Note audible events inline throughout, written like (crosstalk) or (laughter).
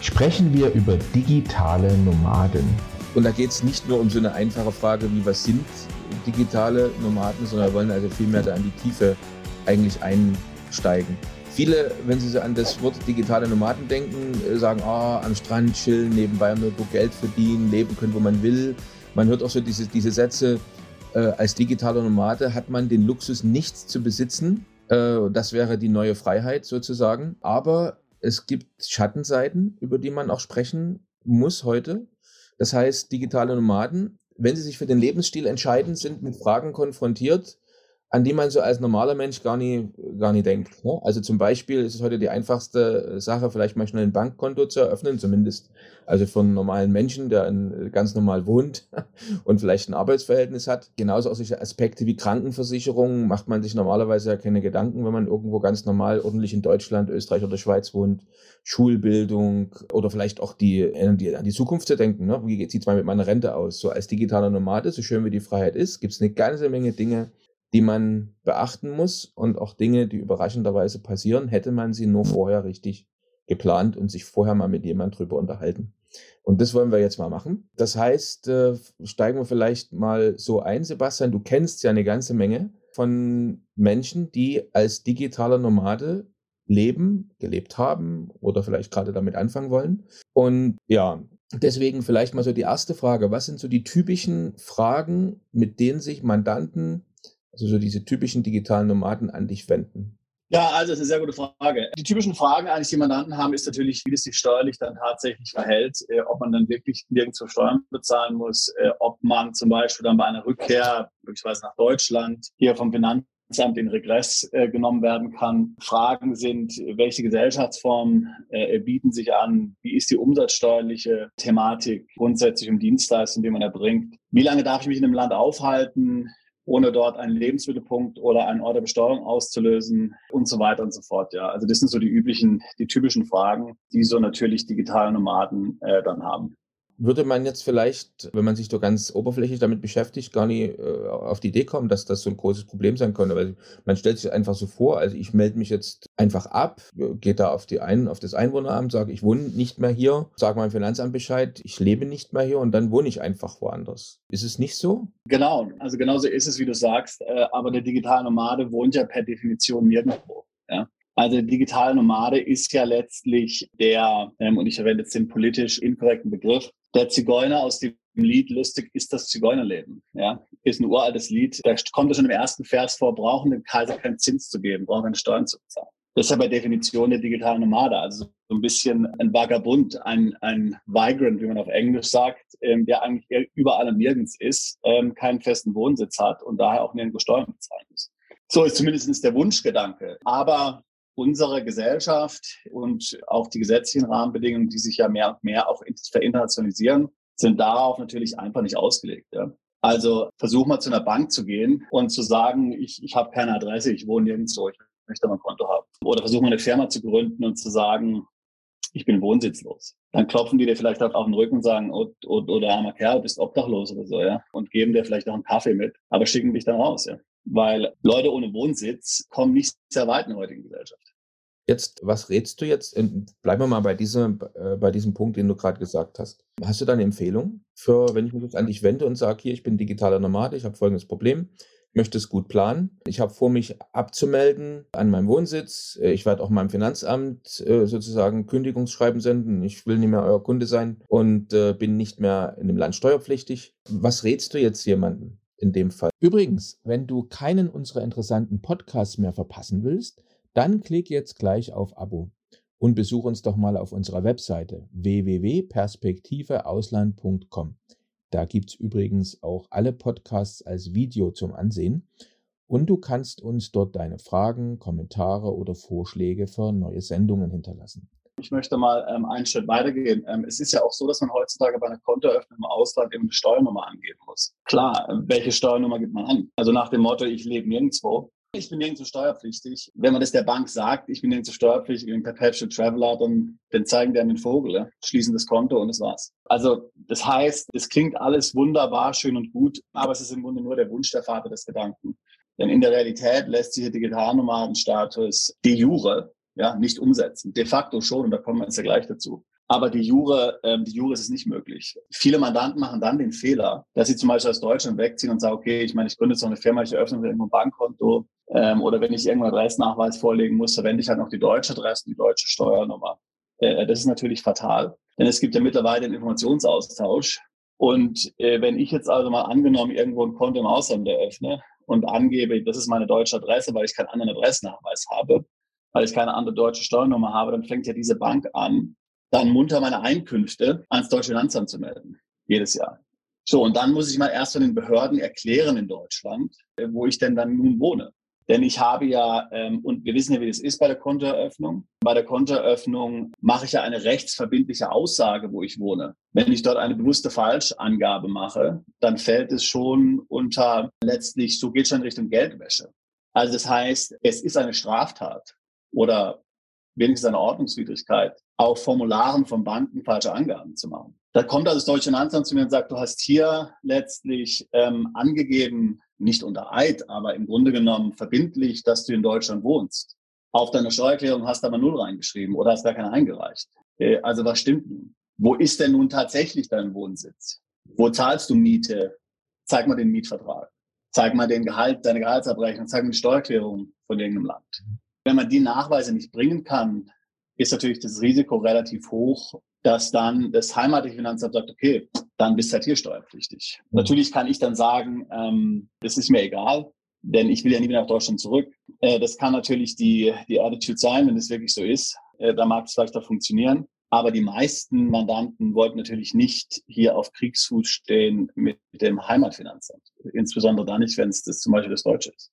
sprechen wir über digitale Nomaden. Und da geht es nicht nur um so eine einfache Frage, wie was sind digitale Nomaden, sondern wir wollen also vielmehr da an die Tiefe eigentlich einsteigen. Viele, wenn sie so an das Wort digitale Nomaden denken, sagen, oh, am Strand chillen, nebenbei nur Geld verdienen, leben können, wo man will. Man hört auch so diese, diese Sätze, äh, als digitaler Nomade hat man den Luxus, nichts zu besitzen. Äh, das wäre die neue Freiheit sozusagen. Aber es gibt Schattenseiten, über die man auch sprechen muss heute. Das heißt, digitale Nomaden, wenn sie sich für den Lebensstil entscheiden, sind mit Fragen konfrontiert, an die man so als normaler Mensch gar nie, gar nie denkt. Ne? Also zum Beispiel ist es heute die einfachste Sache, vielleicht mal schnell ein Bankkonto zu eröffnen, zumindest also für einen normalen Menschen, der in, ganz normal wohnt (laughs) und vielleicht ein Arbeitsverhältnis hat. Genauso auch solche Aspekte wie Krankenversicherung macht man sich normalerweise ja keine Gedanken, wenn man irgendwo ganz normal ordentlich in Deutschland, Österreich oder Schweiz wohnt. Schulbildung oder vielleicht auch die, die an die Zukunft zu denken. Ne? Wie sieht es mal mit meiner Rente aus? So als digitaler Nomade, so schön wie die Freiheit ist, gibt es eine ganze Menge Dinge, die man beachten muss und auch Dinge, die überraschenderweise passieren, hätte man sie nur vorher richtig geplant und sich vorher mal mit jemand drüber unterhalten. Und das wollen wir jetzt mal machen. Das heißt, äh, steigen wir vielleicht mal so ein, Sebastian. Du kennst ja eine ganze Menge von Menschen, die als digitaler Nomade leben, gelebt haben oder vielleicht gerade damit anfangen wollen. Und ja, deswegen vielleicht mal so die erste Frage. Was sind so die typischen Fragen, mit denen sich Mandanten also so diese typischen digitalen Nomaden an dich wenden? Ja, also das ist eine sehr gute Frage. Die typischen Fragen eigentlich, die Mandanten haben, ist natürlich, wie das sich steuerlich dann tatsächlich verhält, äh, ob man dann wirklich nirgendwo Steuern bezahlen muss, äh, ob man zum Beispiel dann bei einer Rückkehr möglicherweise nach Deutschland hier vom Finanzamt in Regress äh, genommen werden kann. Fragen sind, welche Gesellschaftsformen äh, bieten sich an? Wie ist die umsatzsteuerliche Thematik grundsätzlich um Dienstleistungen, die man erbringt? Wie lange darf ich mich in einem Land aufhalten? Ohne dort einen Lebensmittelpunkt oder einen Ort der Besteuerung auszulösen und so weiter und so fort. Ja, also das sind so die üblichen, die typischen Fragen, die so natürlich digitale Nomaden äh, dann haben würde man jetzt vielleicht, wenn man sich so ganz oberflächlich damit beschäftigt, gar nicht äh, auf die Idee kommen, dass das so ein großes Problem sein könnte. Weil man stellt sich einfach so vor, also ich melde mich jetzt einfach ab, gehe da auf, die ein, auf das Einwohneramt, sage, ich wohne nicht mehr hier, sage meinem Finanzamt Bescheid, ich lebe nicht mehr hier und dann wohne ich einfach woanders. Ist es nicht so? Genau, also genauso ist es, wie du sagst, äh, aber der digitale Nomade wohnt ja per Definition nirgendwo. Ja? Also der digitale Nomade ist ja letztlich der, ähm, und ich verwende jetzt den politisch inkorrekten Begriff, der Zigeuner aus dem Lied Lustig ist das Zigeunerleben. Ja, ist ein uraltes Lied. Da kommt schon im ersten Vers vor, brauchen dem Kaiser keinen Zins zu geben, brauchen keine Steuern zu bezahlen. Das ist ja bei Definition der digitalen Nomade, also so ein bisschen ein Vagabund, ein, ein Migrant, wie man auf Englisch sagt, ähm, der eigentlich überall und nirgends ist, ähm, keinen festen Wohnsitz hat und daher auch nirgendwo Steuern bezahlen muss. So ist zumindest der Wunschgedanke. Aber unsere Gesellschaft und auch die gesetzlichen Rahmenbedingungen, die sich ja mehr und mehr auch verinternationalisieren, sind darauf natürlich einfach nicht ausgelegt. Ja. Also versuch mal zu einer Bank zu gehen und zu sagen, ich, ich habe keine Adresse, ich wohne nirgendwo, ich möchte mal ein Konto haben. Oder versuch mal eine Firma zu gründen und zu sagen, ich bin wohnsitzlos. Dann klopfen die dir vielleicht auf den Rücken und sagen, oh, oh, oder armer Kerl, bist obdachlos oder so, ja. Und geben dir vielleicht auch einen Kaffee mit, aber schicken dich dann raus, ja weil Leute ohne Wohnsitz kommen nicht sehr weit in der heutigen Gesellschaft. Jetzt, was rätst du jetzt? Bleiben wir mal bei diesem, äh, bei diesem Punkt, den du gerade gesagt hast. Hast du da eine Empfehlung für, wenn ich mich jetzt an dich wende und sage, hier, ich bin digitaler Nomade, ich habe folgendes Problem, möchte es gut planen. Ich habe vor, mich abzumelden an meinem Wohnsitz. Ich werde auch meinem Finanzamt äh, sozusagen Kündigungsschreiben senden. Ich will nicht mehr euer Kunde sein und äh, bin nicht mehr in dem Land steuerpflichtig. Was rätst du jetzt jemandem? In dem Fall. Übrigens, wenn du keinen unserer interessanten Podcasts mehr verpassen willst, dann klick jetzt gleich auf Abo und besuch uns doch mal auf unserer Webseite www.perspektiveausland.com. Da gibt's übrigens auch alle Podcasts als Video zum Ansehen und du kannst uns dort deine Fragen, Kommentare oder Vorschläge für neue Sendungen hinterlassen. Ich möchte mal ähm, einen Schritt weitergehen. Ähm, es ist ja auch so, dass man heutzutage bei einer Kontoeröffnung im Ausland eben eine Steuernummer angeben muss. Klar, äh, welche Steuernummer gibt man an? Also nach dem Motto, ich lebe nirgendwo. Ich bin nirgendwo steuerpflichtig. Wenn man das der Bank sagt, ich bin nirgendwo steuerpflichtig, ich bin Perpetual Traveler, dann, dann zeigen die einen den Vogel, ja? schließen das Konto und das war's. Also das heißt, es klingt alles wunderbar, schön und gut, aber es ist im Grunde nur der Wunsch der Vater des Gedanken. Denn in der Realität lässt sich der Digitalnomadenstatus de jure ja, nicht umsetzen. De facto schon, und da kommen wir jetzt ja gleich dazu. Aber die Jure, ähm, die Jure ist es nicht möglich. Viele Mandanten machen dann den Fehler, dass sie zum Beispiel aus Deutschland wegziehen und sagen, okay, ich meine, ich gründe jetzt noch eine Firma, ich eröffne irgendwo ein Bankkonto. Ähm, oder wenn ich irgendeinen Adressnachweis vorlegen muss, verwende ich halt noch die deutsche Adresse, die deutsche Steuernummer. Äh, das ist natürlich fatal. Denn es gibt ja mittlerweile einen Informationsaustausch. Und äh, wenn ich jetzt also mal angenommen irgendwo ein Konto im Ausland eröffne und angebe, das ist meine deutsche Adresse, weil ich keinen anderen Adressnachweis habe, weil ich keine andere deutsche Steuernummer habe, dann fängt ja diese Bank an, dann munter meine Einkünfte ans deutsche Finanzamt zu melden. Jedes Jahr. So, und dann muss ich mal erst von den Behörden erklären in Deutschland, wo ich denn dann nun wohne. Denn ich habe ja, ähm, und wir wissen ja, wie das ist bei der Kontoeröffnung. Bei der Kontoeröffnung mache ich ja eine rechtsverbindliche Aussage, wo ich wohne. Wenn ich dort eine bewusste Falschangabe mache, dann fällt es schon unter letztlich, so geht schon in Richtung Geldwäsche. Also das heißt, es ist eine Straftat oder wenigstens eine Ordnungswidrigkeit, auf Formularen von Banken falsche Angaben zu machen. Da kommt also das deutsche Finanzamt zu mir und sagt, du hast hier letztlich ähm, angegeben, nicht unter Eid, aber im Grunde genommen verbindlich, dass du in Deutschland wohnst. Auf deiner Steuererklärung hast du aber null reingeschrieben oder hast gar keine eingereicht. Äh, also was stimmt nun? Wo ist denn nun tatsächlich dein Wohnsitz? Wo zahlst du Miete? Zeig mal den Mietvertrag. Zeig mal den Gehalt, deine Gehaltsabrechnung, zeig mal die Steuererklärung von irgendeinem Land. Wenn man die Nachweise nicht bringen kann, ist natürlich das Risiko relativ hoch, dass dann das heimatliche Finanzamt sagt, okay, dann bist du halt hier steuerpflichtig. Mhm. Natürlich kann ich dann sagen, ähm, das ist mir egal, denn ich will ja nie wieder nach Deutschland zurück. Äh, das kann natürlich die, die Attitude sein, wenn es wirklich so ist. Äh, da mag es vielleicht auch funktionieren. Aber die meisten Mandanten wollten natürlich nicht hier auf Kriegsfuß stehen mit dem Heimatfinanzamt. Insbesondere dann nicht, wenn es das zum Beispiel das Deutsche ist.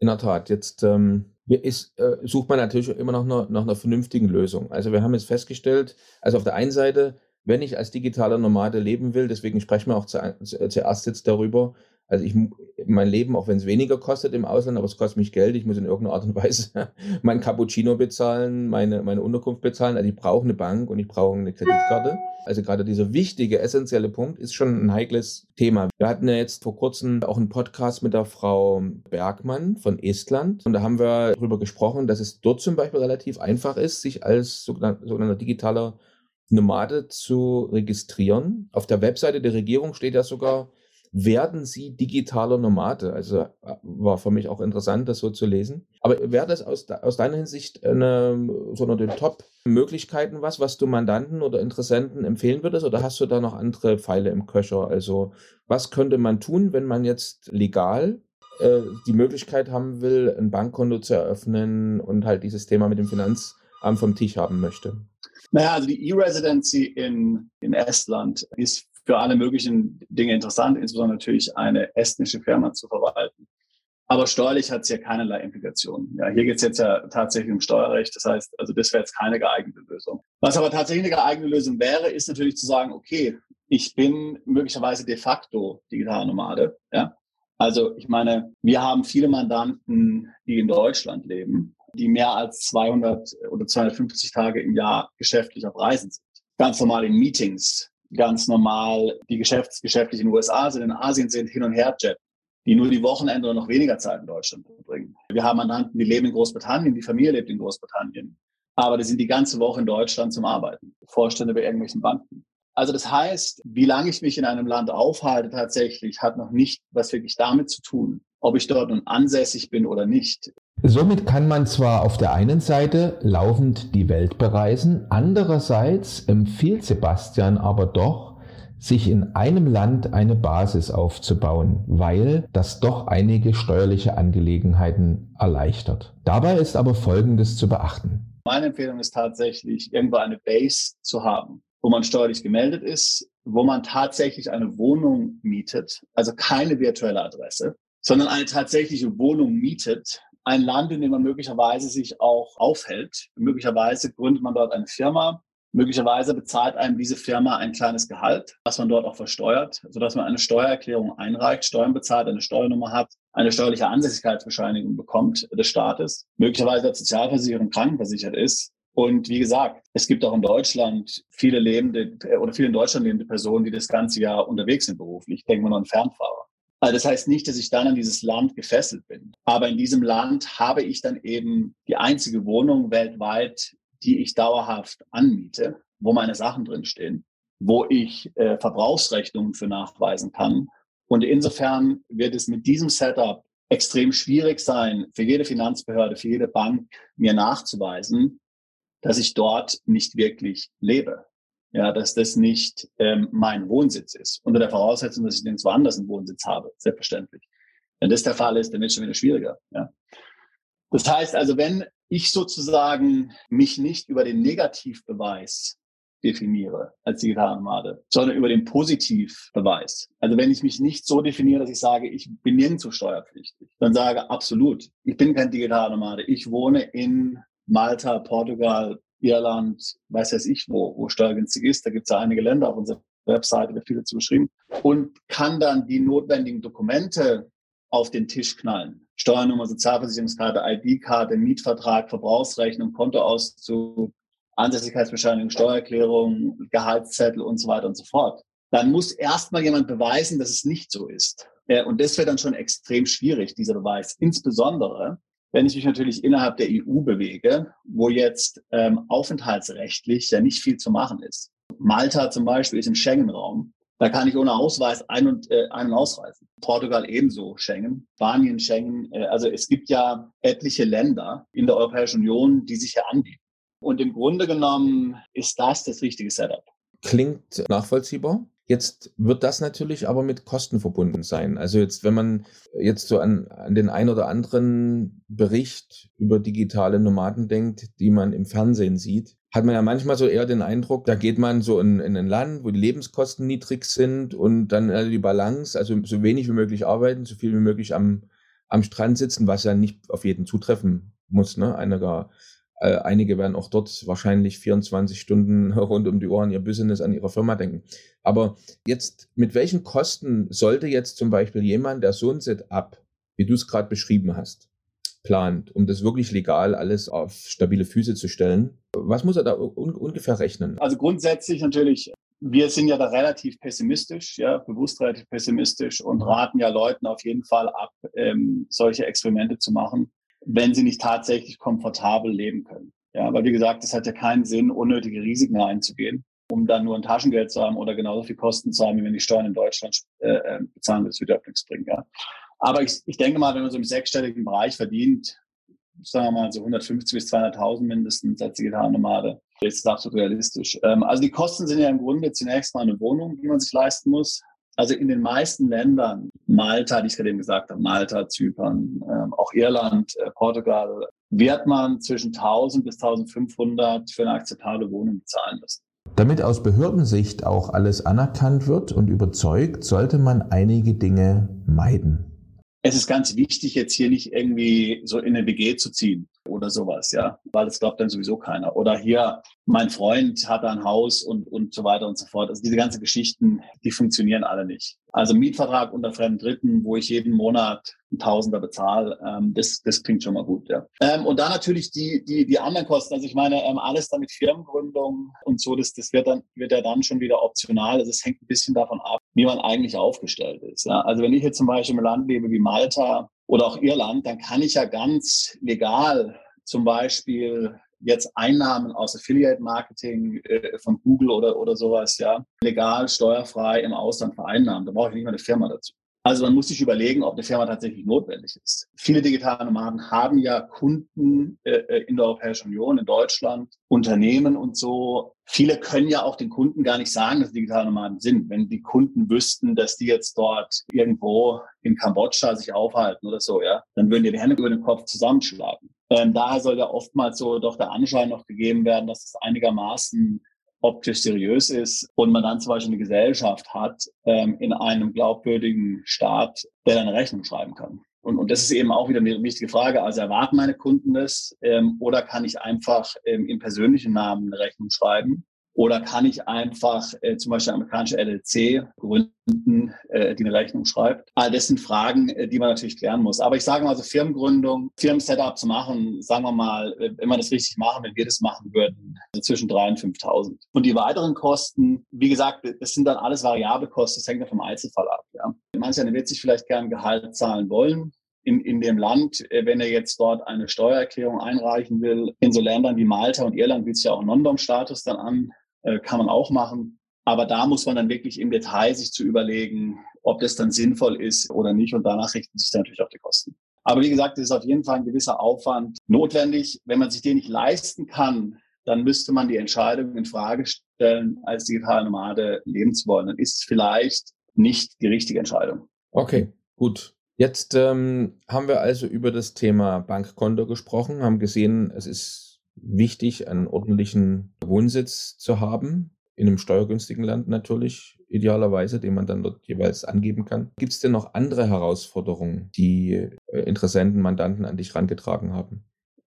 In der Tat. Jetzt ähm, ist, äh, sucht man natürlich immer noch nach, nach einer vernünftigen Lösung. Also wir haben jetzt festgestellt, also auf der einen Seite, wenn ich als digitaler Nomade leben will, deswegen sprechen wir auch zu, zuerst jetzt darüber, also ich, mein Leben, auch wenn es weniger kostet im Ausland, aber es kostet mich Geld, ich muss in irgendeiner Art und Weise (laughs) mein Cappuccino bezahlen, meine, meine Unterkunft bezahlen. Also ich brauche eine Bank und ich brauche eine Kreditkarte. Also gerade dieser wichtige, essentielle Punkt ist schon ein heikles Thema. Wir hatten ja jetzt vor kurzem auch einen Podcast mit der Frau Bergmann von Estland und da haben wir darüber gesprochen, dass es dort zum Beispiel relativ einfach ist, sich als sogenannter digitaler Nomade zu registrieren. Auf der Webseite der Regierung steht ja sogar, werden sie digitaler Nomade? Also äh, war für mich auch interessant, das so zu lesen. Aber wäre das aus, aus deiner Hinsicht eine, so unter den Top-Möglichkeiten was, was du Mandanten oder Interessenten empfehlen würdest? Oder hast du da noch andere Pfeile im Köcher? Also was könnte man tun, wenn man jetzt legal äh, die Möglichkeit haben will, ein Bankkonto zu eröffnen und halt dieses Thema mit dem Finanzamt vom Tisch haben möchte? Naja, also die E-Residency in, in Estland ist für alle möglichen Dinge interessant, insbesondere natürlich eine estnische Firma zu verwalten. Aber steuerlich hat es ja keinerlei Implikationen. Ja, hier geht es jetzt ja tatsächlich um Steuerrecht. Das heißt, also das wäre jetzt keine geeignete Lösung. Was aber tatsächlich eine geeignete Lösung wäre, ist natürlich zu sagen, okay, ich bin möglicherweise de facto digitaler Nomade. Ja? Also ich meine, wir haben viele Mandanten, die in Deutschland leben, die mehr als 200 oder 250 Tage im Jahr geschäftlich auf Reisen sind. Ganz normal in Meetings, ganz normal die Geschäfts geschäftlich in den USA sind, in Asien sind, hin und her jetten, die nur die Wochenende oder noch weniger Zeit in Deutschland verbringen. Wir haben Mandanten, die leben in Großbritannien, die Familie lebt in Großbritannien, aber die sind die ganze Woche in Deutschland zum Arbeiten, Vorstände bei irgendwelchen Banken. Also das heißt, wie lange ich mich in einem Land aufhalte tatsächlich, hat noch nicht was wirklich damit zu tun, ob ich dort nun ansässig bin oder nicht. Somit kann man zwar auf der einen Seite laufend die Welt bereisen, andererseits empfiehlt Sebastian aber doch, sich in einem Land eine Basis aufzubauen, weil das doch einige steuerliche Angelegenheiten erleichtert. Dabei ist aber Folgendes zu beachten. Meine Empfehlung ist tatsächlich, irgendwo eine Base zu haben, wo man steuerlich gemeldet ist, wo man tatsächlich eine Wohnung mietet, also keine virtuelle Adresse, sondern eine tatsächliche Wohnung mietet ein Land, in dem man möglicherweise sich auch aufhält. Möglicherweise gründet man dort eine Firma. Möglicherweise bezahlt einem diese Firma ein kleines Gehalt, was man dort auch versteuert, sodass man eine Steuererklärung einreicht, Steuern bezahlt, eine Steuernummer hat, eine steuerliche Ansässigkeitsbescheinigung bekommt des Staates, möglicherweise als Sozialversicherung krankenversichert ist. Und wie gesagt, es gibt auch in Deutschland viele lebende oder viele in Deutschland lebende Personen, die das ganze Jahr unterwegs sind beruflich. Denken wir nur an Fernfahrer. Also das heißt nicht, dass ich dann an dieses Land gefesselt bin. Aber in diesem Land habe ich dann eben die einzige Wohnung weltweit, die ich dauerhaft anmiete, wo meine Sachen drinstehen, wo ich äh, Verbrauchsrechnungen für nachweisen kann und insofern wird es mit diesem Setup extrem schwierig sein, für jede Finanzbehörde, für jede Bank mir nachzuweisen, dass ich dort nicht wirklich lebe. Ja, dass das nicht ähm, mein Wohnsitz ist. Unter der Voraussetzung, dass ich nirgendwo anders einen Wohnsitz habe, selbstverständlich. Wenn das der Fall ist, dann wird es schon wieder schwieriger. Ja. Das heißt also, wenn ich sozusagen mich nicht über den Negativbeweis definiere als Digitalnomade, sondern über den Positivbeweis. Also wenn ich mich nicht so definiere, dass ich sage, ich bin nirgendwo steuerpflichtig, dann sage absolut, ich bin kein Digitalnomade. Ich wohne in Malta, Portugal, Irland, weiß weiß ich wo, wo steuergünstig ist. Da gibt es ja einige Länder auf unserer Webseite, wird viel dazu geschrieben. Und kann dann die notwendigen Dokumente auf den Tisch knallen. Steuernummer, Sozialversicherungskarte, ID-Karte, Mietvertrag, Verbrauchsrechnung, Kontoauszug, Ansässigkeitsbescheinigung, Steuererklärung, Gehaltszettel und so weiter und so fort. Dann muss erstmal jemand beweisen, dass es nicht so ist. Und das wäre dann schon extrem schwierig, dieser Beweis. Insbesondere, wenn ich mich natürlich innerhalb der EU bewege, wo jetzt ähm, aufenthaltsrechtlich ja nicht viel zu machen ist. Malta zum Beispiel ist im Schengen-Raum. Da kann ich ohne Ausweis ein- und, äh, ein- und ausreisen. Portugal ebenso Schengen, Spanien Schengen. Äh, also es gibt ja etliche Länder in der Europäischen Union, die sich hier anbieten. Und im Grunde genommen ist das das richtige Setup. Klingt nachvollziehbar. Jetzt wird das natürlich aber mit Kosten verbunden sein. Also jetzt, wenn man jetzt so an, an den ein oder anderen Bericht über digitale Nomaden denkt, die man im Fernsehen sieht, hat man ja manchmal so eher den Eindruck, da geht man so in, in ein Land, wo die Lebenskosten niedrig sind und dann also die Balance, also so wenig wie möglich arbeiten, so viel wie möglich am, am Strand sitzen, was ja nicht auf jeden zutreffen muss. Ne? Einiger äh, einige werden auch dort wahrscheinlich 24 Stunden (laughs) rund um die Ohren ihr Business an ihrer Firma denken. Aber jetzt, mit welchen Kosten sollte jetzt zum Beispiel jemand, der so ein Setup, wie du es gerade beschrieben hast, plant, um das wirklich legal alles auf stabile Füße zu stellen, was muss er da un ungefähr rechnen? Also grundsätzlich natürlich wir sind ja da relativ pessimistisch, ja, bewusst relativ pessimistisch und raten ja Leuten auf jeden Fall ab, ähm, solche Experimente zu machen wenn sie nicht tatsächlich komfortabel leben können. Ja, weil wie gesagt, es hat ja keinen Sinn, unnötige Risiken einzugehen, um dann nur ein Taschengeld zu haben oder genauso viel Kosten zu haben, wie wenn die Steuern in Deutschland äh, äh bezahlen, das wird ja nichts bringen. Ja. Aber ich, ich denke mal, wenn man so im sechsstelligen Bereich verdient, sagen wir mal so 150 bis 200.000 mindestens als Digitalnomade, ist das absolut realistisch. Ähm, also die Kosten sind ja im Grunde zunächst mal eine Wohnung, die man sich leisten muss. Also in den meisten Ländern, Malta, die ich gerade eben gesagt habe, Malta, Zypern, ähm, auch Irland, äh, Portugal, wird man zwischen 1000 bis 1500 für eine akzeptable Wohnung bezahlen müssen. Damit aus Behördensicht auch alles anerkannt wird und überzeugt, sollte man einige Dinge meiden. Es ist ganz wichtig, jetzt hier nicht irgendwie so in eine WG zu ziehen oder sowas, ja, weil das glaubt dann sowieso keiner. Oder hier, mein Freund hat ein Haus und, und so weiter und so fort. Also diese ganzen Geschichten, die funktionieren alle nicht. Also Mietvertrag unter fremden Dritten, wo ich jeden Monat ein Tausender bezahle, ähm, das, das klingt schon mal gut, ja. Ähm, und dann natürlich die, die, die anderen Kosten. Also ich meine, ähm, alles damit Firmengründung und so, das, das wird dann, wird ja dann schon wieder optional. Also es hängt ein bisschen davon ab, wie man eigentlich aufgestellt ist. Ja. Also wenn ich jetzt zum Beispiel im Land lebe wie Malta, oder auch Irland, dann kann ich ja ganz legal zum Beispiel jetzt Einnahmen aus Affiliate Marketing äh, von Google oder, oder sowas, ja, legal, steuerfrei im Ausland vereinnahmen. Da brauche ich nicht mal eine Firma dazu. Also man muss sich überlegen, ob eine Firma tatsächlich notwendig ist. Viele digitale Nomaden haben ja Kunden äh, äh, in der Europäischen Union, in Deutschland, Unternehmen und so. Viele können ja auch den Kunden gar nicht sagen, dass digitale Nomaden sind. Wenn die Kunden wüssten, dass die jetzt dort irgendwo in Kambodscha sich aufhalten oder so, ja, dann würden die die Hände über den Kopf zusammenschlagen. Ähm, daher soll ja oftmals so doch der Anschein noch gegeben werden, dass es einigermaßen optisch seriös ist und man dann zum Beispiel eine Gesellschaft hat ähm, in einem glaubwürdigen Staat, der dann eine Rechnung schreiben kann. Und, und das ist eben auch wieder eine wichtige Frage. Also erwarten meine Kunden das ähm, oder kann ich einfach ähm, im persönlichen Namen eine Rechnung schreiben? Oder kann ich einfach äh, zum Beispiel eine amerikanische LLC gründen, äh, die eine Rechnung schreibt? All das sind Fragen, äh, die man natürlich klären muss. Aber ich sage mal, so Firmengründung, Firmensetup zu machen, sagen wir mal, äh, wenn wir das richtig machen, wenn wir das machen würden, so zwischen 3.000 und 5.000. Und die weiteren Kosten, wie gesagt, das sind dann alles variable Kosten, das hängt ja vom Einzelfall ab. Ja. Mancher wird sich vielleicht gern Gehalt zahlen wollen, in, in dem Land, äh, wenn er jetzt dort eine Steuererklärung einreichen will, in so Ländern wie Malta und Irland bietet sich ja auch Non-Dom-Status dann an. Äh, kann man auch machen. Aber da muss man dann wirklich im Detail sich zu überlegen, ob das dann sinnvoll ist oder nicht. Und danach richten sich dann natürlich auch die Kosten. Aber wie gesagt, es ist auf jeden Fall ein gewisser Aufwand notwendig. Wenn man sich den nicht leisten kann, dann müsste man die Entscheidung in Frage stellen, als digitale Nomade leben zu wollen. Dann ist es vielleicht nicht die richtige Entscheidung. Okay, gut. Jetzt ähm, haben wir also über das Thema Bankkonto gesprochen, haben gesehen, es ist wichtig, einen ordentlichen Wohnsitz zu haben, in einem steuergünstigen Land natürlich, idealerweise, den man dann dort jeweils angeben kann. Gibt es denn noch andere Herausforderungen, die äh, Interessenten, Mandanten an dich herangetragen haben,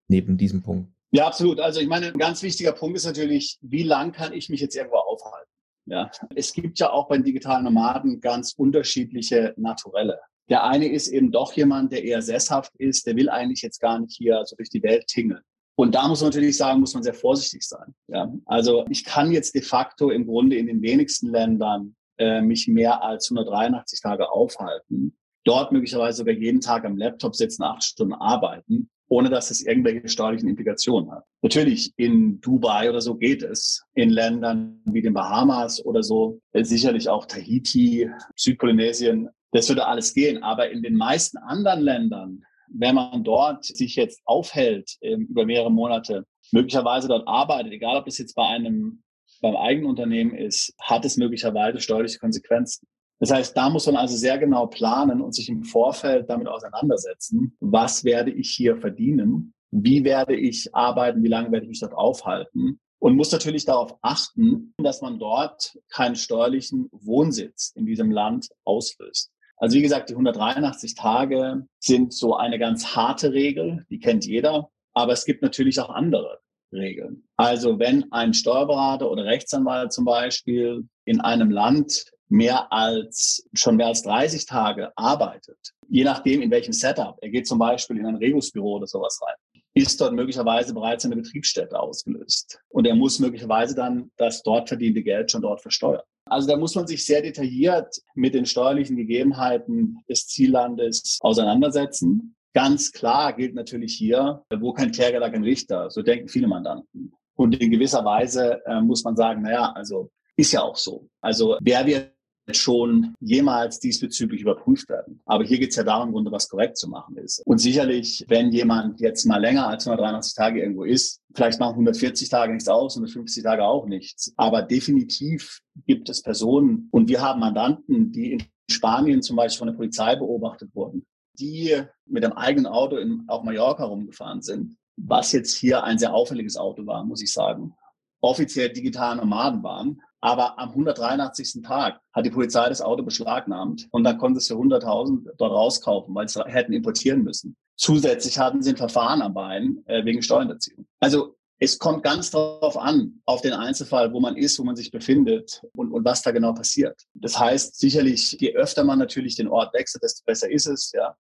neben diesem Punkt? Ja, absolut. Also ich meine, ein ganz wichtiger Punkt ist natürlich, wie lang kann ich mich jetzt irgendwo aufhalten? Ja, es gibt ja auch bei digitalen Nomaden ganz unterschiedliche Naturelle. Der eine ist eben doch jemand, der eher sesshaft ist, der will eigentlich jetzt gar nicht hier so durch die Welt tingeln. Und da muss man natürlich sagen, muss man sehr vorsichtig sein. Ja? Also ich kann jetzt de facto im Grunde in den wenigsten Ländern äh, mich mehr als 183 Tage aufhalten. Dort möglicherweise sogar jeden Tag am Laptop sitzen, acht Stunden arbeiten, ohne dass es irgendwelche steuerlichen Implikationen hat. Natürlich in Dubai oder so geht es. In Ländern wie den Bahamas oder so, äh, sicherlich auch Tahiti, Südpolynesien, das würde alles gehen. Aber in den meisten anderen Ländern wenn man dort sich jetzt aufhält ähm, über mehrere Monate, möglicherweise dort arbeitet, egal ob das jetzt bei einem beim eigenen Unternehmen ist, hat es möglicherweise steuerliche Konsequenzen. Das heißt, da muss man also sehr genau planen und sich im Vorfeld damit auseinandersetzen. Was werde ich hier verdienen? Wie werde ich arbeiten? Wie lange werde ich mich dort aufhalten? Und muss natürlich darauf achten, dass man dort keinen steuerlichen Wohnsitz in diesem Land auslöst. Also wie gesagt, die 183 Tage sind so eine ganz harte Regel, die kennt jeder, aber es gibt natürlich auch andere Regeln. Also wenn ein Steuerberater oder Rechtsanwalt zum Beispiel in einem Land mehr als, schon mehr als 30 Tage arbeitet, je nachdem in welchem Setup, er geht zum Beispiel in ein Rebusbüro oder sowas rein, ist dort möglicherweise bereits eine Betriebsstätte ausgelöst. Und er muss möglicherweise dann das dort verdiente Geld schon dort versteuern. Also da muss man sich sehr detailliert mit den steuerlichen Gegebenheiten des Ziellandes auseinandersetzen. Ganz klar gilt natürlich hier, wo kein Kläger, da kein Richter. So denken viele Mandanten. Und in gewisser Weise äh, muss man sagen, naja, also ist ja auch so. Also wer wird schon jemals diesbezüglich überprüft werden. Aber hier geht es ja darum, Grunde was korrekt zu machen ist. Und sicherlich, wenn jemand jetzt mal länger als 183 Tage irgendwo ist, vielleicht machen 140 Tage nichts aus, 150 Tage auch nichts. Aber definitiv gibt es Personen und wir haben Mandanten, die in Spanien zum Beispiel von der Polizei beobachtet wurden, die mit einem eigenen Auto in, auf Mallorca rumgefahren sind, was jetzt hier ein sehr auffälliges Auto war, muss ich sagen. Offiziell digitale Nomaden waren, aber am 183. Tag hat die Polizei das Auto beschlagnahmt und dann konnten sie es für 100.000 dort rauskaufen, weil sie hätten importieren müssen. Zusätzlich hatten sie ein Verfahren am Bein äh, wegen Steuerhinterziehung. Also es kommt ganz darauf an, auf den Einzelfall, wo man ist, wo man sich befindet und, und was da genau passiert. Das heißt sicherlich, je öfter man natürlich den Ort wechselt, desto besser ist es. Ja.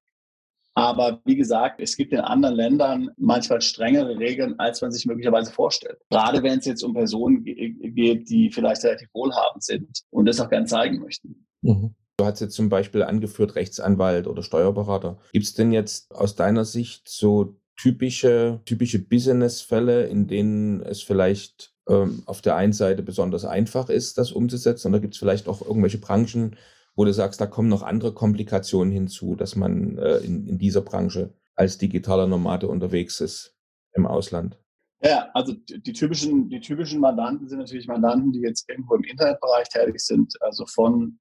Aber wie gesagt, es gibt in anderen Ländern manchmal strengere Regeln, als man sich möglicherweise vorstellt. Gerade wenn es jetzt um Personen geht, die vielleicht relativ wohlhabend sind und das auch gern zeigen möchten. Mhm. Du hast jetzt zum Beispiel angeführt Rechtsanwalt oder Steuerberater. Gibt es denn jetzt aus deiner Sicht so typische, typische Business-Fälle, in denen es vielleicht ähm, auf der einen Seite besonders einfach ist, das umzusetzen? Oder gibt es vielleicht auch irgendwelche Branchen, wo du sagst, da kommen noch andere Komplikationen hinzu, dass man äh, in, in dieser Branche als digitaler Nomade unterwegs ist im Ausland? Ja, also die typischen, die typischen Mandanten sind natürlich Mandanten, die jetzt irgendwo im Internetbereich tätig sind, also von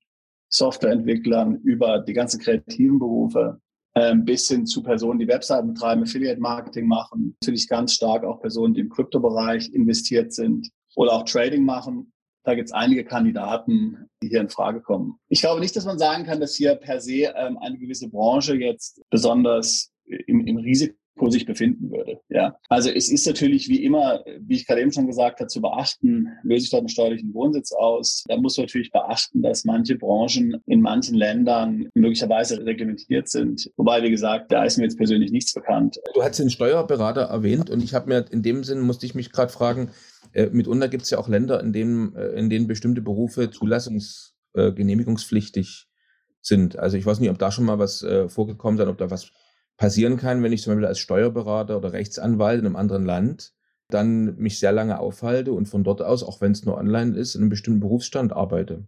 Softwareentwicklern über die ganzen kreativen Berufe ähm, bis hin zu Personen, die Webseiten betreiben, Affiliate-Marketing machen, natürlich ganz stark auch Personen, die im Kryptobereich investiert sind oder auch Trading machen. Da gibt es einige Kandidaten, die hier in Frage kommen. Ich glaube nicht, dass man sagen kann, dass hier per se ähm, eine gewisse Branche jetzt besonders im, im Risiko sich befinden würde. Ja, also es ist natürlich wie immer, wie ich gerade eben schon gesagt habe, zu beachten, löse ich dort einen steuerlichen Wohnsitz aus. Da muss man natürlich beachten, dass manche Branchen in manchen Ländern möglicherweise reglementiert sind. Wobei, wie gesagt, da ist mir jetzt persönlich nichts bekannt. Du hast den Steuerberater erwähnt und ich habe mir in dem Sinn musste ich mich gerade fragen, äh, mitunter gibt es ja auch Länder, in denen, äh, in denen bestimmte Berufe zulassungsgenehmigungspflichtig äh, sind. Also ich weiß nicht, ob da schon mal was äh, vorgekommen ist, ob da was passieren kann, wenn ich zum Beispiel als Steuerberater oder Rechtsanwalt in einem anderen Land dann mich sehr lange aufhalte und von dort aus, auch wenn es nur online ist, in einem bestimmten Berufsstand arbeite.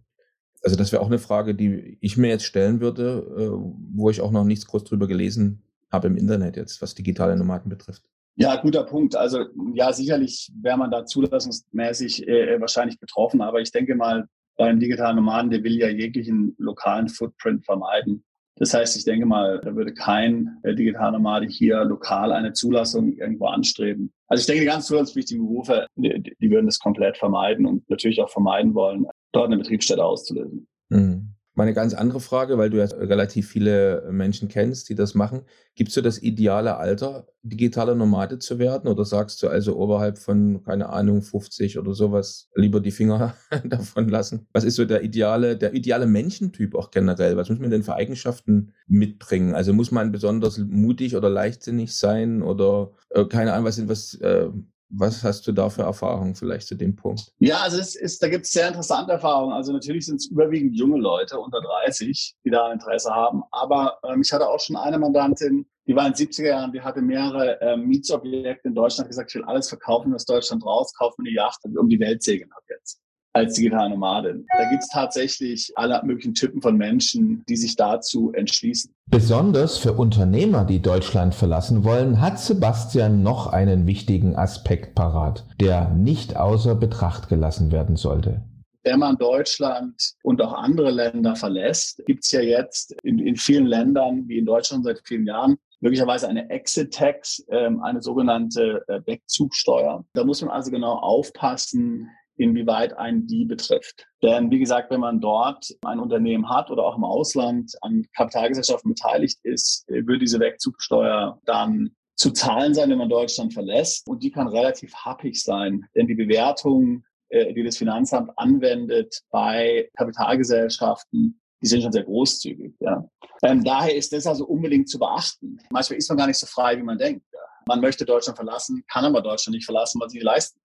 Also das wäre auch eine Frage, die ich mir jetzt stellen würde, äh, wo ich auch noch nichts groß drüber gelesen habe im Internet jetzt, was digitale Nomaden betrifft. Ja, guter Punkt. Also ja, sicherlich wäre man da zulassungsmäßig äh, wahrscheinlich betroffen, aber ich denke mal, beim digitalen Nomaden, der will ja jeglichen lokalen Footprint vermeiden. Das heißt, ich denke mal, da würde kein äh, Digitalnomade hier lokal eine Zulassung irgendwo anstreben. Also ich denke, die ganz zusatzpflichtigen Berufe, die, die, würden das komplett vermeiden und natürlich auch vermeiden wollen, dort eine Betriebsstätte auszulösen. Mhm. Meine ganz andere Frage, weil du ja relativ viele Menschen kennst, die das machen. Gibst du das ideale Alter, digitaler Nomade zu werden? Oder sagst du also oberhalb von, keine Ahnung, 50 oder sowas, lieber die Finger (laughs) davon lassen? Was ist so der ideale, der ideale Menschentyp auch generell? Was muss man denn für Eigenschaften mitbringen? Also muss man besonders mutig oder leichtsinnig sein oder äh, keine Ahnung, was, was äh, was hast du da für Erfahrungen vielleicht zu dem Punkt? Ja, also es ist, da gibt es sehr interessante Erfahrungen. Also natürlich sind es überwiegend junge Leute unter 30, die da Interesse haben. Aber ähm, ich hatte auch schon eine Mandantin, die war in den 70er Jahren, die hatte mehrere ähm, Mietsobjekte in Deutschland gesagt, ich will alles verkaufen aus Deutschland raus, kaufe eine Yacht und um die Welt segeln ab jetzt als digitale Nomadin. Da gibt es tatsächlich alle möglichen Typen von Menschen, die sich dazu entschließen. Besonders für Unternehmer, die Deutschland verlassen wollen, hat Sebastian noch einen wichtigen Aspekt parat, der nicht außer Betracht gelassen werden sollte. Wenn man Deutschland und auch andere Länder verlässt, gibt es ja jetzt in, in vielen Ländern, wie in Deutschland seit vielen Jahren, möglicherweise eine Exit-Tax, ähm, eine sogenannte äh, Wegzugsteuer. Da muss man also genau aufpassen, inwieweit einen die betrifft. Denn wie gesagt, wenn man dort ein Unternehmen hat oder auch im Ausland an Kapitalgesellschaften beteiligt ist, wird diese Wegzugsteuer dann zu zahlen sein, wenn man Deutschland verlässt. Und die kann relativ happig sein, denn die Bewertung, äh, die das Finanzamt anwendet bei Kapitalgesellschaften, die sind schon sehr großzügig. Ja. Ähm, daher ist das also unbedingt zu beachten. Manchmal ist man gar nicht so frei, wie man denkt. Man möchte Deutschland verlassen, kann aber Deutschland nicht verlassen, weil sie nicht leisten.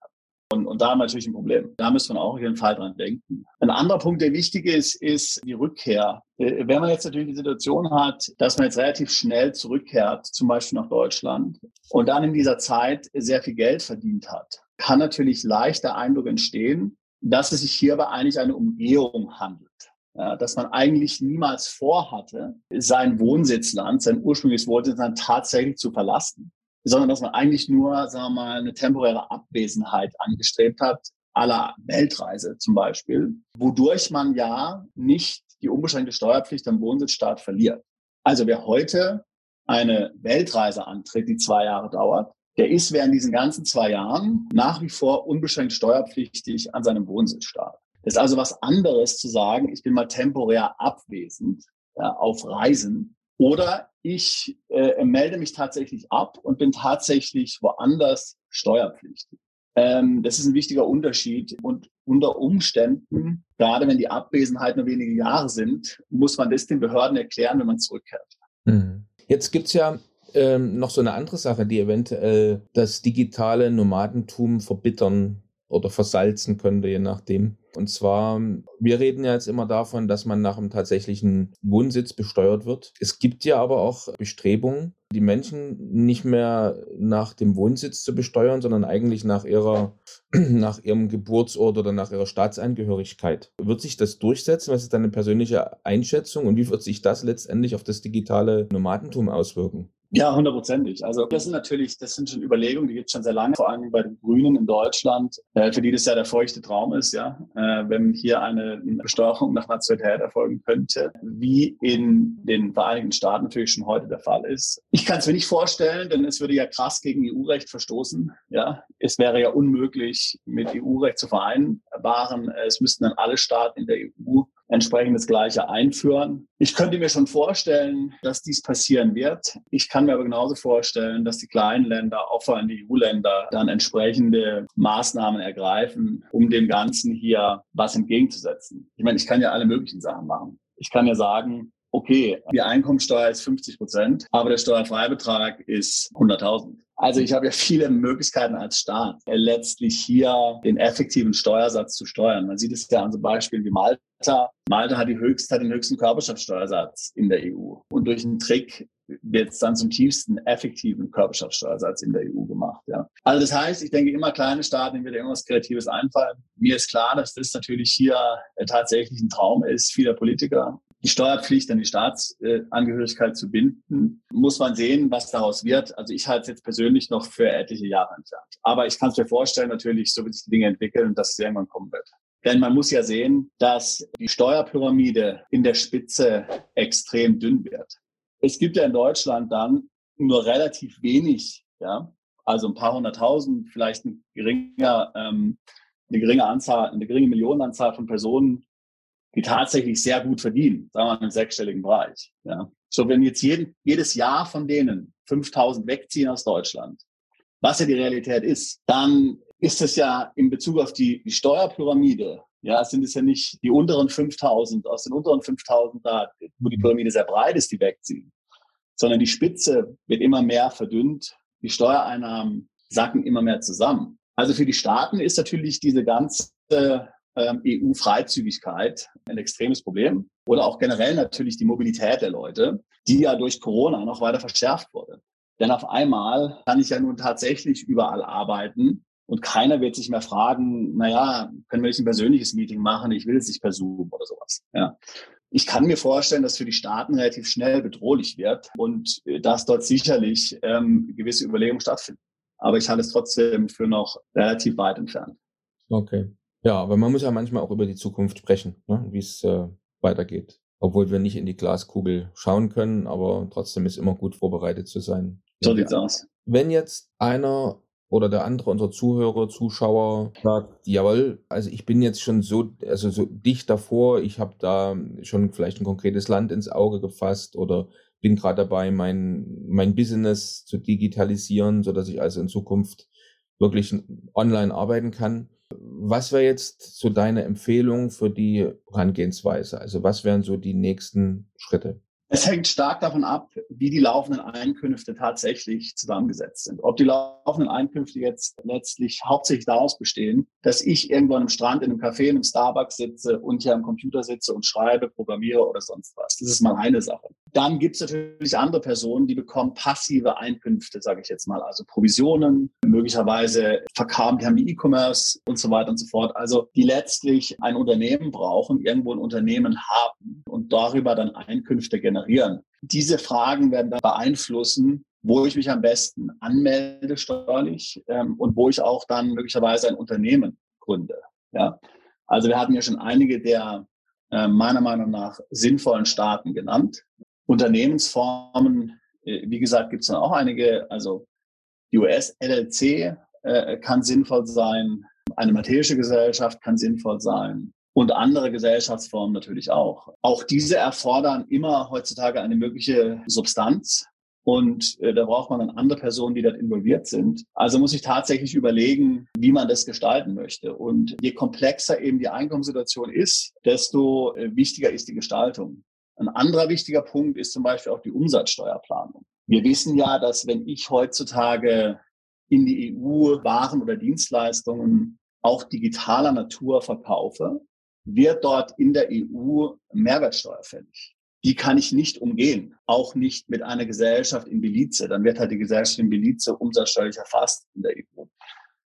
Und, und da haben wir natürlich ein Problem. Da müssen wir auch auf jeden Fall dran denken. Ein anderer Punkt, der wichtig ist, ist die Rückkehr. Äh, wenn man jetzt natürlich die Situation hat, dass man jetzt relativ schnell zurückkehrt, zum Beispiel nach Deutschland, und dann in dieser Zeit sehr viel Geld verdient hat, kann natürlich leicht der Eindruck entstehen, dass es sich hierbei eigentlich eine Umgehung handelt. Ja, dass man eigentlich niemals vorhatte, sein Wohnsitzland, sein ursprüngliches Wohnsitzland tatsächlich zu verlassen sondern dass man eigentlich nur, sagen wir mal, eine temporäre Abwesenheit angestrebt hat, aller Weltreise zum Beispiel, wodurch man ja nicht die unbeschränkte Steuerpflicht am Wohnsitzstaat verliert. Also wer heute eine Weltreise antritt, die zwei Jahre dauert, der ist während diesen ganzen zwei Jahren nach wie vor unbeschränkt steuerpflichtig an seinem Wohnsitzstaat. Das ist also was anderes zu sagen, ich bin mal temporär abwesend ja, auf Reisen, oder ich äh, melde mich tatsächlich ab und bin tatsächlich woanders steuerpflichtig. Ähm, das ist ein wichtiger Unterschied. Und unter Umständen, gerade wenn die Abwesenheit nur wenige Jahre sind, muss man das den Behörden erklären, wenn man zurückkehrt. Mhm. Jetzt gibt's ja ähm, noch so eine andere Sache, die eventuell das digitale Nomadentum verbittern oder versalzen könnte, je nachdem. Und zwar, wir reden ja jetzt immer davon, dass man nach einem tatsächlichen Wohnsitz besteuert wird. Es gibt ja aber auch Bestrebungen, die Menschen nicht mehr nach dem Wohnsitz zu besteuern, sondern eigentlich nach ihrer, (clears throat) nach ihrem Geburtsort oder nach ihrer Staatsangehörigkeit. Wird sich das durchsetzen? Was ist deine persönliche Einschätzung und wie wird sich das letztendlich auf das digitale Nomadentum auswirken? Ja, hundertprozentig. Also das sind natürlich, das sind schon Überlegungen, die gibt es schon sehr lange, vor allem bei den Grünen in Deutschland, äh, für die das ja der feuchte Traum ist, ja, äh, wenn hier eine Besteuerung nach Nationalität erfolgen könnte, wie in den Vereinigten Staaten natürlich schon heute der Fall ist. Ich kann es mir nicht vorstellen, denn es würde ja krass gegen EU-Recht verstoßen. Ja, es wäre ja unmöglich, mit EU-Recht zu vereinbaren. Es müssten dann alle Staaten in der EU entsprechend das Gleiche einführen. Ich könnte mir schon vorstellen, dass dies passieren wird. Ich kann mir aber genauso vorstellen, dass die kleinen Länder, auch vor allem die EU-Länder, dann entsprechende Maßnahmen ergreifen, um dem Ganzen hier was entgegenzusetzen. Ich meine, ich kann ja alle möglichen Sachen machen. Ich kann ja sagen, okay, die Einkommensteuer ist 50 Prozent, aber der Steuerfreibetrag ist 100.000. Also ich habe ja viele Möglichkeiten als Staat, letztlich hier den effektiven Steuersatz zu steuern. Man sieht es ja an so Beispielen wie Malta. Malta hat, die höchste, hat den höchsten Körperschaftssteuersatz in der EU. Und durch einen Trick wird es dann zum tiefsten effektiven Körperschaftssteuersatz in der EU gemacht. Ja. Also das heißt, ich denke immer kleine Staaten, denen wird irgendwas Kreatives einfallen. Mir ist klar, dass das natürlich hier tatsächlich ein Traum ist vieler Politiker die Steuerpflicht an die Staatsangehörigkeit zu binden, muss man sehen, was daraus wird. Also ich halte es jetzt persönlich noch für etliche Jahre entfernt. Aber ich kann es mir vorstellen, natürlich, so wie sich die Dinge entwickeln, dass es irgendwann kommen wird. Denn man muss ja sehen, dass die Steuerpyramide in der Spitze extrem dünn wird. Es gibt ja in Deutschland dann nur relativ wenig, ja, also ein paar hunderttausend, vielleicht ein geringer, ähm, eine geringe Anzahl, eine geringe Millionenanzahl von Personen, die tatsächlich sehr gut verdienen, sagen wir mal im sechsstelligen Bereich. Ja. So, wenn jetzt jeden, jedes Jahr von denen 5000 wegziehen aus Deutschland, was ja die Realität ist, dann ist es ja in Bezug auf die, die Steuerpyramide, ja, sind es ja nicht die unteren 5000, aus den unteren 5000 da, wo die Pyramide sehr breit ist, die wegziehen, sondern die Spitze wird immer mehr verdünnt, die Steuereinnahmen sacken immer mehr zusammen. Also für die Staaten ist natürlich diese ganze EU-Freizügigkeit ein extremes Problem. Oder auch generell natürlich die Mobilität der Leute, die ja durch Corona noch weiter verschärft wurde. Denn auf einmal kann ich ja nun tatsächlich überall arbeiten und keiner wird sich mehr fragen, naja, können wir nicht ein persönliches Meeting machen? Ich will es nicht per Zoom oder sowas. Ja. Ich kann mir vorstellen, dass für die Staaten relativ schnell bedrohlich wird und äh, dass dort sicherlich ähm, gewisse Überlegungen stattfinden. Aber ich halte es trotzdem für noch relativ weit entfernt. Okay. Ja, aber man muss ja manchmal auch über die Zukunft sprechen, ne? wie es äh, weitergeht. Obwohl wir nicht in die Glaskugel schauen können, aber trotzdem ist immer gut vorbereitet zu sein. So sieht's aus. Wenn jetzt einer oder der andere unserer Zuhörer, Zuschauer sagt, jawohl, also ich bin jetzt schon so, also so dicht davor, ich habe da schon vielleicht ein konkretes Land ins Auge gefasst oder bin gerade dabei, mein, mein Business zu digitalisieren, so dass ich also in Zukunft wirklich online arbeiten kann. Was wäre jetzt so deine Empfehlung für die Herangehensweise? Also was wären so die nächsten Schritte? Es hängt stark davon ab, wie die laufenden Einkünfte tatsächlich zusammengesetzt sind. Ob die laufenden Einkünfte jetzt letztlich hauptsächlich daraus bestehen, dass ich irgendwo an einem Strand, in einem Café, in einem Starbucks sitze und hier am Computer sitze und schreibe, programmiere oder sonst was. Das ist mal eine Sache. Dann gibt es natürlich andere Personen, die bekommen passive Einkünfte, sage ich jetzt mal, also Provisionen, möglicherweise verkaufen, die haben die E-Commerce und so weiter und so fort. Also die letztlich ein Unternehmen brauchen, irgendwo ein Unternehmen haben und darüber dann Einkünfte generieren. Diese Fragen werden dann beeinflussen, wo ich mich am besten anmelde steuerlich ähm, und wo ich auch dann möglicherweise ein Unternehmen gründe. Ja? Also wir hatten ja schon einige der äh, meiner Meinung nach sinnvollen Staaten genannt. Unternehmensformen, äh, wie gesagt, gibt es dann auch einige. Also die US-LLC äh, kann sinnvoll sein, eine maltesische Gesellschaft kann sinnvoll sein und andere Gesellschaftsformen natürlich auch. Auch diese erfordern immer heutzutage eine mögliche Substanz. Und äh, da braucht man dann andere Personen, die dort involviert sind. Also muss ich tatsächlich überlegen, wie man das gestalten möchte. Und je komplexer eben die Einkommenssituation ist, desto äh, wichtiger ist die Gestaltung. Ein anderer wichtiger Punkt ist zum Beispiel auch die Umsatzsteuerplanung. Wir wissen ja, dass wenn ich heutzutage in die EU Waren oder Dienstleistungen auch digitaler Natur verkaufe, wird dort in der EU Mehrwertsteuer fällig. Die kann ich nicht umgehen, auch nicht mit einer Gesellschaft in Belize. Dann wird halt die Gesellschaft in Belize umsatzsteuerlich erfasst in der EU.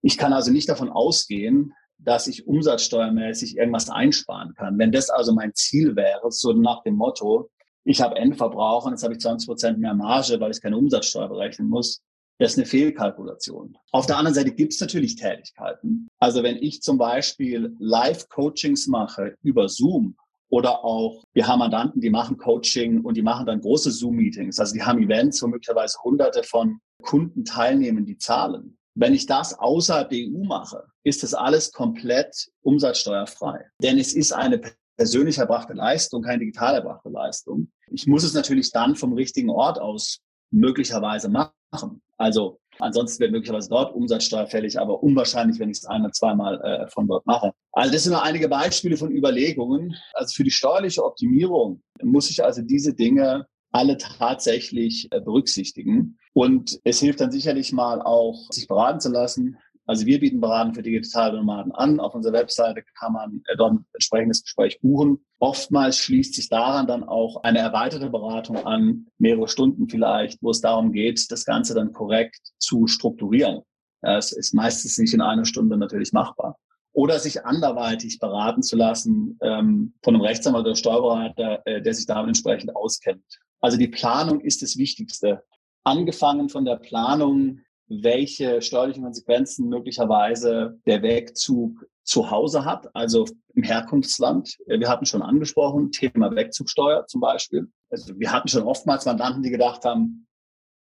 Ich kann also nicht davon ausgehen, dass ich umsatzsteuermäßig irgendwas einsparen kann. Wenn das also mein Ziel wäre, so nach dem Motto, ich habe Endverbraucher und jetzt habe ich 20 Prozent mehr Marge, weil ich keine Umsatzsteuer berechnen muss. Das ist eine Fehlkalkulation. Auf der anderen Seite gibt es natürlich Tätigkeiten. Also wenn ich zum Beispiel Live-Coachings mache über Zoom oder auch, wir haben Mandanten, die machen Coaching und die machen dann große Zoom-Meetings. Also die haben Events, wo möglicherweise hunderte von Kunden teilnehmen, die zahlen. Wenn ich das außerhalb der EU mache, ist das alles komplett umsatzsteuerfrei. Denn es ist eine persönlich erbrachte Leistung, keine digital erbrachte Leistung. Ich muss es natürlich dann vom richtigen Ort aus möglicherweise machen. Also ansonsten wird möglicherweise dort Umsatzsteuer fällig, aber unwahrscheinlich, wenn ich es einmal, zweimal äh, von dort mache. Also das sind nur einige Beispiele von Überlegungen. Also für die steuerliche Optimierung muss ich also diese Dinge alle tatsächlich äh, berücksichtigen. Und es hilft dann sicherlich mal auch, sich beraten zu lassen. Also wir bieten Beratung für digitale Nomaden an. Auf unserer Webseite kann man äh, dort ein entsprechendes Gespräch buchen. Oftmals schließt sich daran dann auch eine erweiterte Beratung an, mehrere Stunden vielleicht, wo es darum geht, das Ganze dann korrekt zu strukturieren. Es ist meistens nicht in einer Stunde natürlich machbar. Oder sich anderweitig beraten zu lassen ähm, von einem Rechtsanwalt oder Steuerberater, äh, der sich damit entsprechend auskennt. Also die Planung ist das Wichtigste. Angefangen von der Planung, welche steuerlichen Konsequenzen möglicherweise der Wegzug zu Hause hat, also im Herkunftsland. Wir hatten schon angesprochen, Thema Wegzugsteuer zum Beispiel. Also wir hatten schon oftmals Mandanten, die gedacht haben,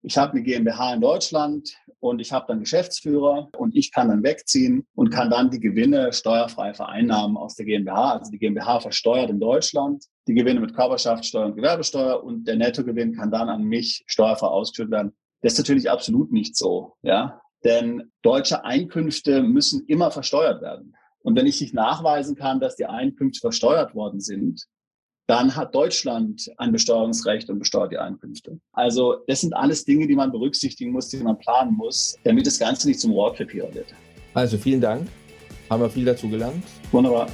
ich habe eine GmbH in Deutschland und ich habe dann Geschäftsführer und ich kann dann wegziehen und kann dann die Gewinne steuerfrei vereinnahmen aus der GmbH. Also die GmbH versteuert in Deutschland die Gewinne mit Körperschaftssteuer und Gewerbesteuer und der Nettogewinn kann dann an mich steuerfrei ausgeschüttet werden. Das ist natürlich absolut nicht so, ja. Denn deutsche Einkünfte müssen immer versteuert werden. Und wenn ich nicht nachweisen kann, dass die Einkünfte versteuert worden sind, dann hat Deutschland ein Besteuerungsrecht und besteuert die Einkünfte. Also das sind alles Dinge, die man berücksichtigen muss, die man planen muss, damit das Ganze nicht zum Rohrkrepierer wird. Also vielen Dank. Haben wir viel dazu gelernt. Wunderbar.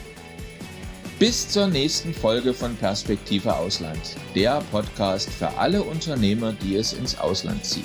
Bis zur nächsten Folge von Perspektive Ausland, der Podcast für alle Unternehmer, die es ins Ausland zieht.